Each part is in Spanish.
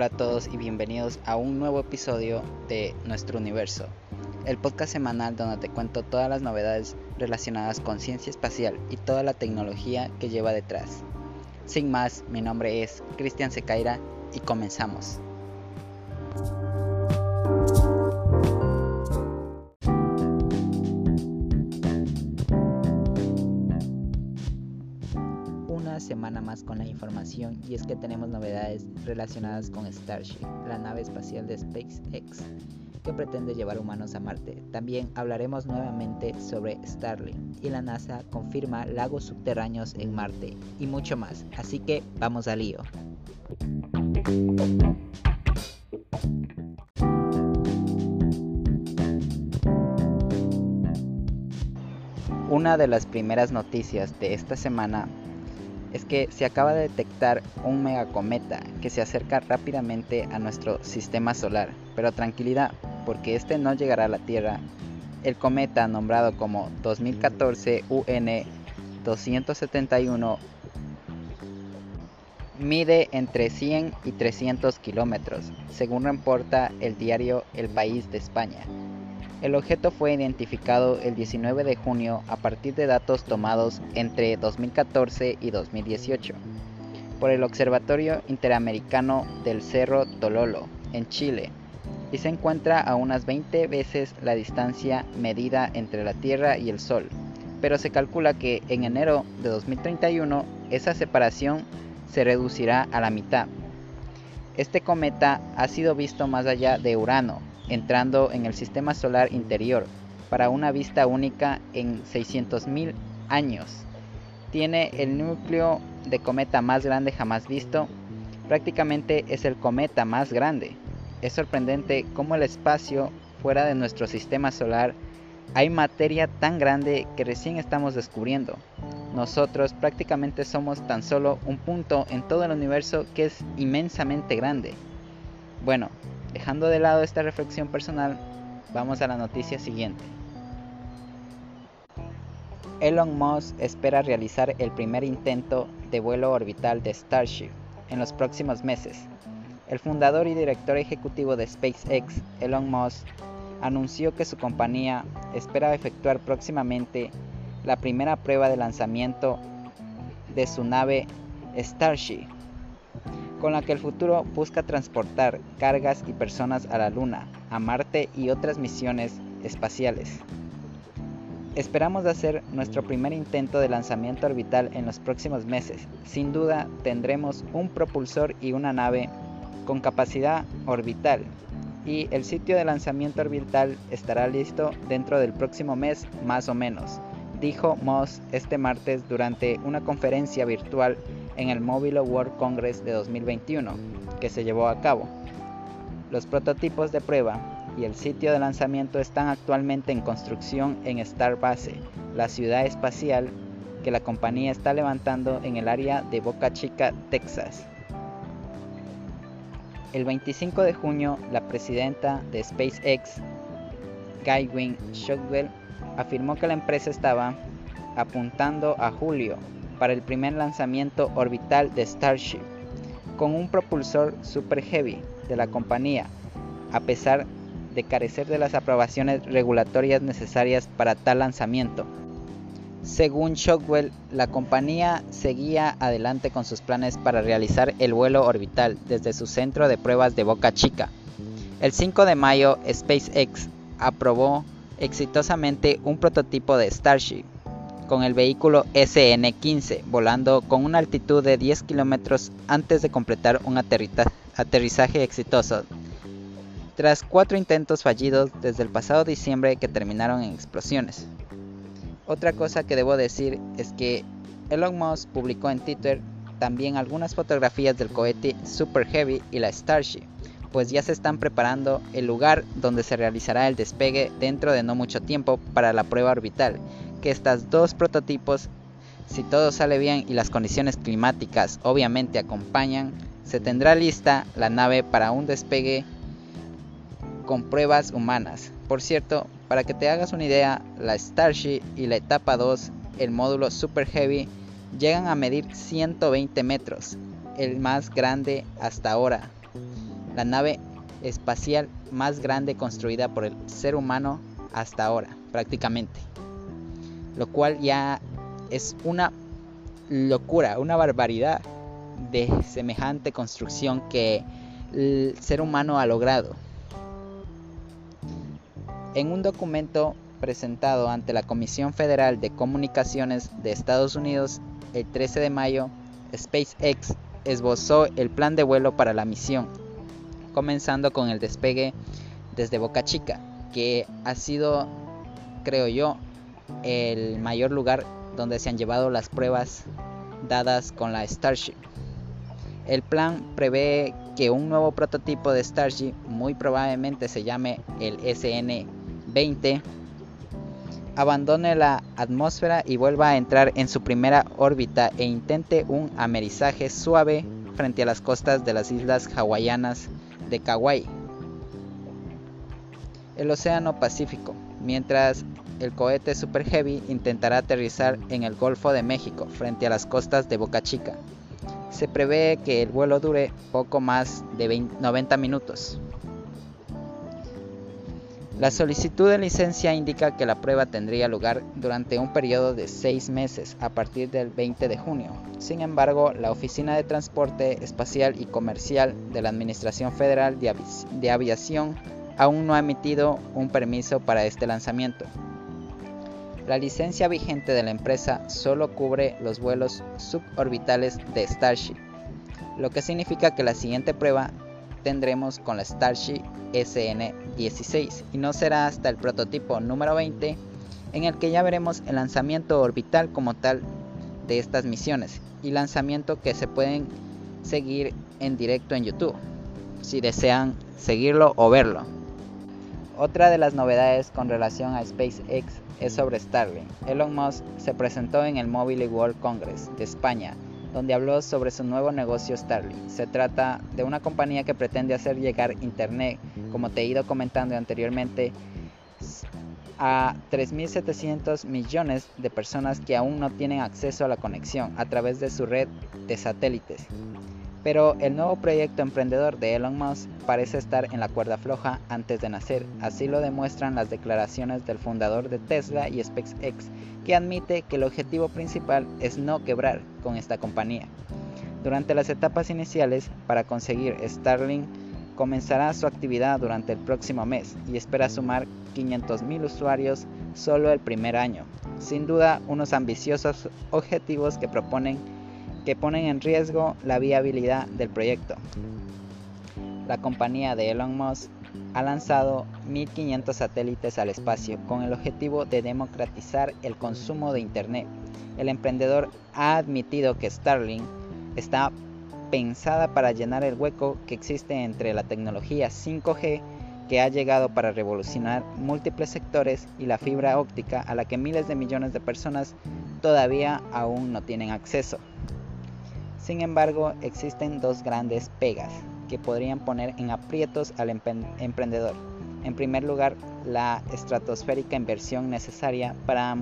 Hola a todos y bienvenidos a un nuevo episodio de Nuestro Universo, el podcast semanal donde te cuento todas las novedades relacionadas con ciencia espacial y toda la tecnología que lleva detrás. Sin más, mi nombre es Cristian Secaira y comenzamos. Semana más con la información y es que tenemos novedades relacionadas con Starship, la nave espacial de SpaceX que pretende llevar humanos a Marte. También hablaremos nuevamente sobre Starlink y la NASA confirma lagos subterráneos en Marte y mucho más. Así que vamos al lío. Una de las primeras noticias de esta semana es que se acaba de detectar un megacometa que se acerca rápidamente a nuestro sistema solar. Pero tranquilidad, porque este no llegará a la Tierra. El cometa nombrado como 2014 UN 271 mide entre 100 y 300 kilómetros, según reporta el diario El País de España. El objeto fue identificado el 19 de junio a partir de datos tomados entre 2014 y 2018 por el Observatorio Interamericano del Cerro Tololo, en Chile, y se encuentra a unas 20 veces la distancia medida entre la Tierra y el Sol, pero se calcula que en enero de 2031 esa separación se reducirá a la mitad. Este cometa ha sido visto más allá de Urano, entrando en el sistema solar interior para una vista única en 600.000 años. Tiene el núcleo de cometa más grande jamás visto. Prácticamente es el cometa más grande. Es sorprendente cómo el espacio fuera de nuestro sistema solar hay materia tan grande que recién estamos descubriendo. Nosotros prácticamente somos tan solo un punto en todo el universo que es inmensamente grande. Bueno, Dejando de lado esta reflexión personal, vamos a la noticia siguiente. Elon Musk espera realizar el primer intento de vuelo orbital de Starship en los próximos meses. El fundador y director ejecutivo de SpaceX, Elon Musk, anunció que su compañía espera efectuar próximamente la primera prueba de lanzamiento de su nave Starship con la que el futuro busca transportar cargas y personas a la Luna, a Marte y otras misiones espaciales. Esperamos hacer nuestro primer intento de lanzamiento orbital en los próximos meses. Sin duda tendremos un propulsor y una nave con capacidad orbital y el sitio de lanzamiento orbital estará listo dentro del próximo mes más o menos, dijo Moss este martes durante una conferencia virtual en el Mobile World Congress de 2021 que se llevó a cabo. Los prototipos de prueba y el sitio de lanzamiento están actualmente en construcción en Starbase, la ciudad espacial que la compañía está levantando en el área de Boca Chica, Texas. El 25 de junio, la presidenta de SpaceX, Guywin Shotwell, afirmó que la empresa estaba apuntando a julio para el primer lanzamiento orbital de Starship, con un propulsor Super Heavy de la compañía, a pesar de carecer de las aprobaciones regulatorias necesarias para tal lanzamiento. Según Shockwell, la compañía seguía adelante con sus planes para realizar el vuelo orbital desde su centro de pruebas de Boca Chica. El 5 de mayo, SpaceX aprobó exitosamente un prototipo de Starship con el vehículo SN-15, volando con una altitud de 10 kilómetros antes de completar un aterrizaje exitoso. Tras cuatro intentos fallidos desde el pasado diciembre que terminaron en explosiones. Otra cosa que debo decir es que Elon Musk publicó en Twitter también algunas fotografías del cohete Super Heavy y la Starship, pues ya se están preparando el lugar donde se realizará el despegue dentro de no mucho tiempo para la prueba orbital, que estos dos prototipos, si todo sale bien y las condiciones climáticas obviamente acompañan, se tendrá lista la nave para un despegue con pruebas humanas. Por cierto, para que te hagas una idea, la Starship y la etapa 2, el módulo Super Heavy, llegan a medir 120 metros, el más grande hasta ahora. la nave espacial más grande construida por el ser humano hasta ahora, prácticamente. Lo cual ya es una locura, una barbaridad de semejante construcción que el ser humano ha logrado. En un documento presentado ante la Comisión Federal de Comunicaciones de Estados Unidos el 13 de mayo, SpaceX esbozó el plan de vuelo para la misión, comenzando con el despegue desde Boca Chica, que ha sido, creo yo, el mayor lugar donde se han llevado las pruebas dadas con la Starship. El plan prevé que un nuevo prototipo de Starship, muy probablemente se llame el SN-20, abandone la atmósfera y vuelva a entrar en su primera órbita e intente un amerizaje suave frente a las costas de las islas hawaianas de Kauai, el Océano Pacífico, mientras el cohete Super Heavy intentará aterrizar en el Golfo de México frente a las costas de Boca Chica. Se prevé que el vuelo dure poco más de 90 minutos. La solicitud de licencia indica que la prueba tendría lugar durante un periodo de seis meses a partir del 20 de junio. Sin embargo, la Oficina de Transporte Espacial y Comercial de la Administración Federal de, de Aviación aún no ha emitido un permiso para este lanzamiento. La licencia vigente de la empresa solo cubre los vuelos suborbitales de Starship, lo que significa que la siguiente prueba tendremos con la Starship SN-16 y no será hasta el prototipo número 20 en el que ya veremos el lanzamiento orbital como tal de estas misiones y lanzamiento que se pueden seguir en directo en YouTube si desean seguirlo o verlo. Otra de las novedades con relación a SpaceX es sobre Starlink. Elon Musk se presentó en el Mobile World Congress de España donde habló sobre su nuevo negocio Starlink. Se trata de una compañía que pretende hacer llegar Internet, como te he ido comentando anteriormente, a 3.700 millones de personas que aún no tienen acceso a la conexión a través de su red de satélites. Pero el nuevo proyecto emprendedor de Elon Musk parece estar en la cuerda floja antes de nacer, así lo demuestran las declaraciones del fundador de Tesla y SpaceX, que admite que el objetivo principal es no quebrar con esta compañía. Durante las etapas iniciales, para conseguir Starlink, comenzará su actividad durante el próximo mes y espera sumar 500.000 usuarios solo el primer año. Sin duda, unos ambiciosos objetivos que proponen que ponen en riesgo la viabilidad del proyecto. La compañía de Elon Musk ha lanzado 1.500 satélites al espacio con el objetivo de democratizar el consumo de Internet. El emprendedor ha admitido que Starlink está pensada para llenar el hueco que existe entre la tecnología 5G que ha llegado para revolucionar múltiples sectores y la fibra óptica a la que miles de millones de personas todavía aún no tienen acceso. Sin embargo, existen dos grandes pegas que podrían poner en aprietos al emprendedor. En primer lugar, la estratosférica inversión necesaria para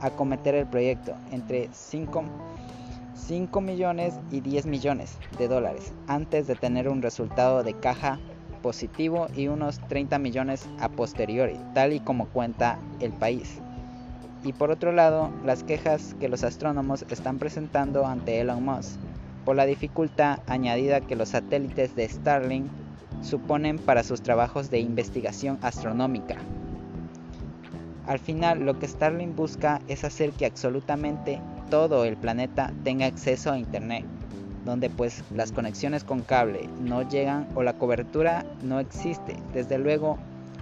acometer el proyecto entre 5, 5 millones y 10 millones de dólares antes de tener un resultado de caja positivo y unos 30 millones a posteriori, tal y como cuenta el país. Y por otro lado, las quejas que los astrónomos están presentando ante Elon Musk por la dificultad añadida que los satélites de Starlink suponen para sus trabajos de investigación astronómica. Al final, lo que Starlink busca es hacer que absolutamente todo el planeta tenga acceso a Internet, donde pues las conexiones con cable no llegan o la cobertura no existe. Desde luego,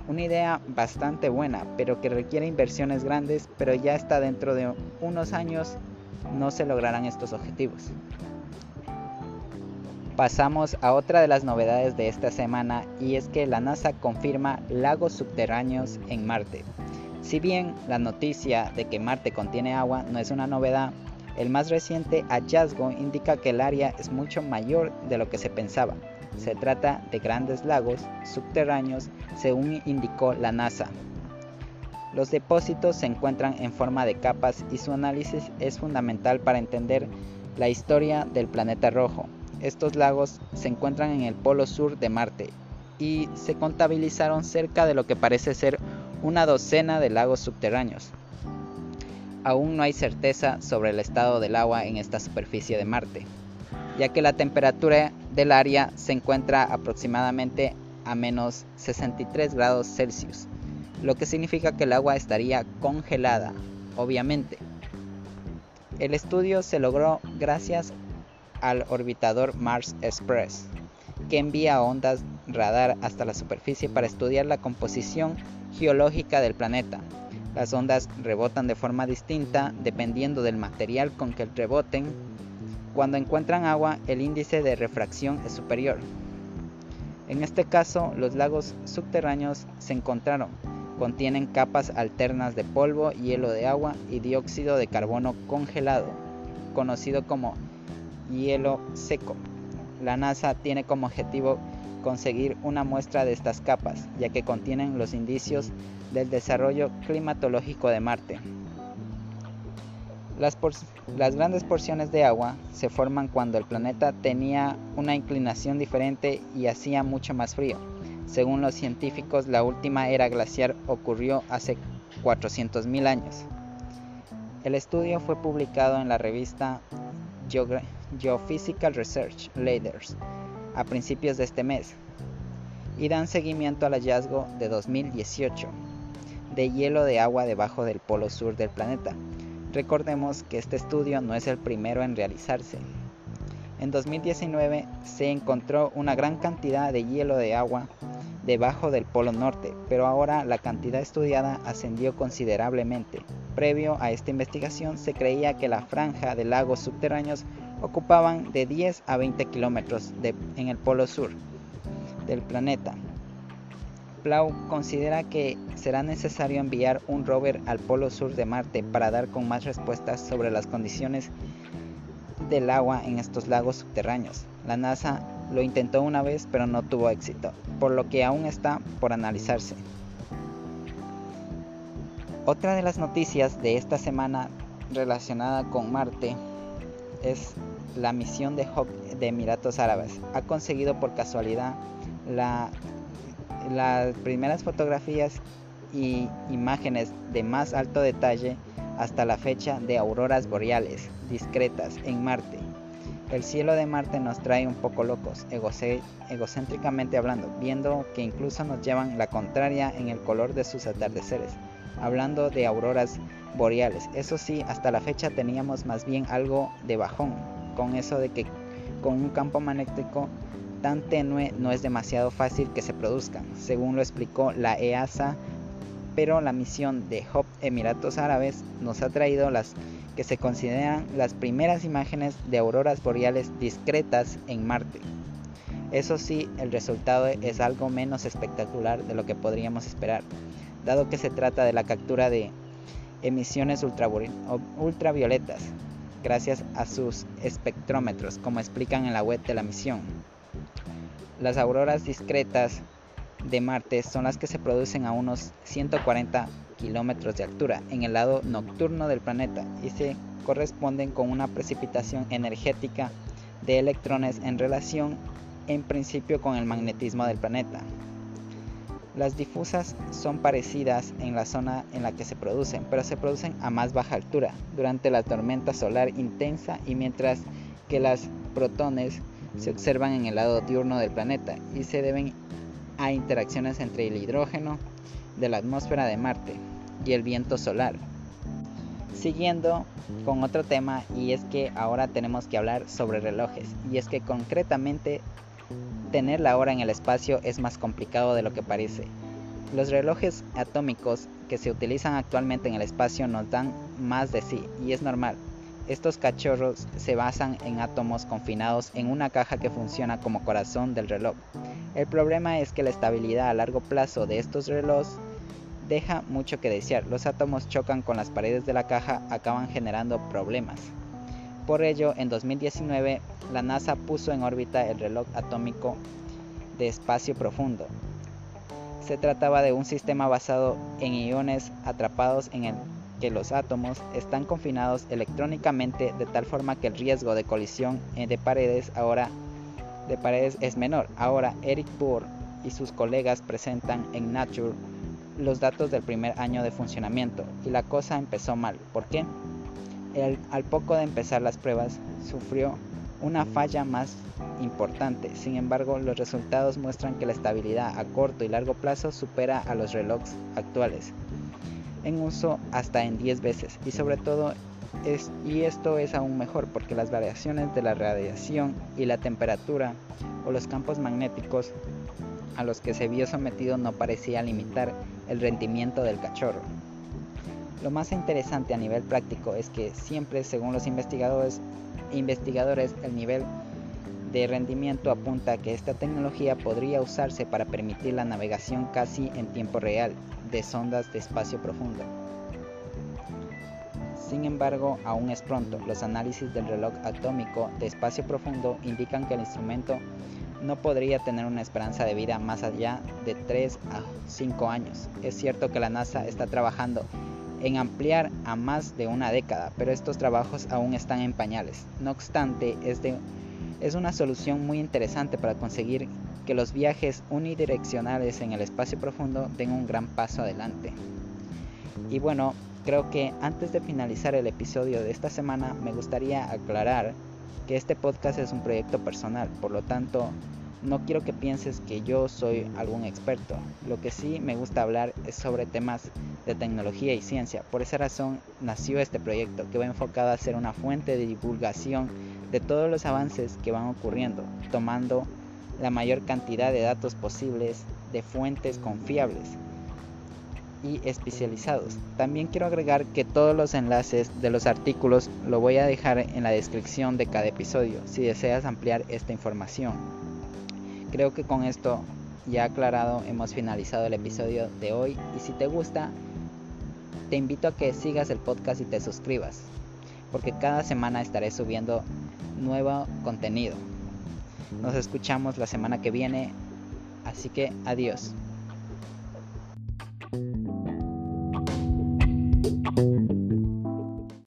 una idea bastante buena, pero que requiere inversiones grandes, pero ya está dentro de unos años no se lograrán estos objetivos. Pasamos a otra de las novedades de esta semana y es que la NASA confirma lagos subterráneos en Marte. Si bien la noticia de que Marte contiene agua no es una novedad, el más reciente hallazgo indica que el área es mucho mayor de lo que se pensaba. Se trata de grandes lagos subterráneos según indicó la NASA. Los depósitos se encuentran en forma de capas y su análisis es fundamental para entender la historia del planeta rojo Estos lagos se encuentran en el polo sur de Marte y se contabilizaron cerca de lo que parece ser una docena de lagos subterráneos. Aún no hay certeza sobre el estado del agua en esta superficie de Marte, ya que la temperatura del área se encuentra aproximadamente a menos 63 grados Celsius, lo que significa que el agua estaría congelada, obviamente. El estudio se logró gracias al orbitador Mars Express, que envía ondas radar hasta la superficie para estudiar la composición geológica del planeta. Las ondas rebotan de forma distinta dependiendo del material con que reboten. Cuando encuentran agua, el índice de refracción es superior. En este caso, los lagos subterráneos se encontraron. Contienen capas alternas de polvo, hielo de agua y dióxido de carbono congelado, conocido como hielo seco. La NASA tiene como objetivo conseguir una muestra de estas capas, ya que contienen los indicios del desarrollo climatológico de Marte. Las, grandes porciones de agua se forman cuando el planeta tenía una inclinación diferente y hacía mucho más frío. Según los científicos, la última era glaciar ocurrió hace 400.000 años. El estudio fue publicado en la revista Geophysical Research Leaders a principios de este mes y dan seguimiento al hallazgo de 2018 de hielo de agua debajo del polo sur del planeta. Recordemos que este estudio no es el primero en realizarse. En 2019 se encontró una gran cantidad de hielo de agua debajo del polo norte, pero ahora la cantidad estudiada ascendió considerablemente. Previo a esta investigación se creía que la franja de lagos subterráneos ocupaban de 10 a 20 kilómetros en el polo sur del planeta. Plau considera que será necesario enviar un rover al polo sur de Marte para dar con más respuestas sobre las condiciones del agua en estos lagos subterráneos. La NASA lo intentó una vez pero no tuvo éxito, por lo que aún está por analizarse. Otra de las noticias de esta semana relacionada con Marte es la misión de de Emiratos Árabes. Ha conseguido por casualidad la, las primeras fotografías y imágenes de más alto detalle hasta la fecha de auroras boreales discretas en Marte. El cielo de Marte nos trae un poco locos, egocéntricamente hablando, viendo que incluso nos llevan la contraria en el color de sus atardeceres, hablando de auroras boreales. Eso sí, hasta la fecha teníamos más bien algo de bajón, con eso de que con un campo magnético tan tenue no es demasiado fácil que se produzcan, según lo explicó la EASA, pero la misión de Hop Emiratos Árabes nos ha traído las que se consideran las primeras imágenes de auroras boreales discretas en Marte. Eso sí, el resultado es algo menos espectacular de lo que podríamos esperar, dado que se trata de la captura de emisiones ultravioletas, gracias a sus espectrómetros, como explican en la web de la misión. Las auroras discretas de Marte son las que se producen a unos 140 kilómetros de altura en el lado nocturno del planeta y se corresponden con una precipitación energética de electrones en relación en principio con el magnetismo del planeta. Las difusas son parecidas en la zona en la que se producen, pero se producen a más baja altura durante la tormenta solar intensa y mientras que las protones se observan en el lado diurno del planeta y se deben a interacciones entre el hidrógeno de la atmósfera de Marte y el viento solar. Siguiendo con otro tema y es que ahora tenemos que hablar sobre relojes y es que concretamente tener la hora en el espacio es más complicado de lo que parece. Los relojes atómicos que se utilizan actualmente en el espacio nos dan más de sí y es normal, estos cachorros se basan en átomos confinados en una caja que funciona como corazón del reloj. El problema es que la estabilidad a largo plazo de estos relojes deja mucho que desear. Los átomos chocan con las paredes de la caja, acaban generando problemas. Por ello, en 2019, la NASA puso en órbita el reloj atómico de espacio profundo. Se trataba de un sistema basado en iones atrapados en el que los átomos están confinados electrónicamente de tal forma que el riesgo de colisión de paredes ahora de paredes es menor. Ahora Eric Bohr y sus colegas presentan en Nature los datos del primer año de funcionamiento y la cosa empezó mal. ¿Por qué? al poco de empezar las pruebas sufrió una falla más importante. Sin embargo, los resultados muestran que la estabilidad a corto y largo plazo supera a los relojes actuales en uso hasta en 10 veces y sobre todo es, y esto es aún mejor porque las variaciones de la radiación y la temperatura o los campos magnéticos a los que se vio sometido no parecía limitar el rendimiento del cachorro. Lo más interesante a nivel práctico es que siempre, según los investigadores, investigadores el nivel de rendimiento apunta que esta tecnología podría usarse para permitir la navegación casi en tiempo real de sondas de espacio profundo. Sin embargo, aún es pronto. Los análisis del reloj atómico de espacio profundo indican que el instrumento no podría tener una esperanza de vida más allá de 3 a 5 años. Es cierto que la NASA está trabajando en ampliar a más de una década, pero estos trabajos aún están en pañales. No obstante, es, es una solución muy interesante para conseguir que los viajes unidireccionales en el espacio profundo den un gran paso adelante. Y bueno, creo que antes de finalizar el episodio de esta semana me gustaría aclarar que este podcast es un proyecto personal, por lo tanto no quiero que pienses que yo soy algún experto. Lo que sí me gusta hablar es sobre temas de tecnología y ciencia. Por esa razón nació este proyecto que va enfocado a ser una fuente de divulgación de todos los avances que van ocurriendo, tomando la mayor cantidad de datos posibles de fuentes confiables y especializados. También quiero agregar que todos los enlaces de los artículos lo voy a dejar en la descripción de cada episodio si deseas ampliar esta información. Creo que con esto ya aclarado hemos finalizado el episodio de hoy y si te gusta te invito a que sigas el podcast y te suscribas porque cada semana estaré subiendo nuevo contenido. Nos escuchamos la semana que viene, así que adiós.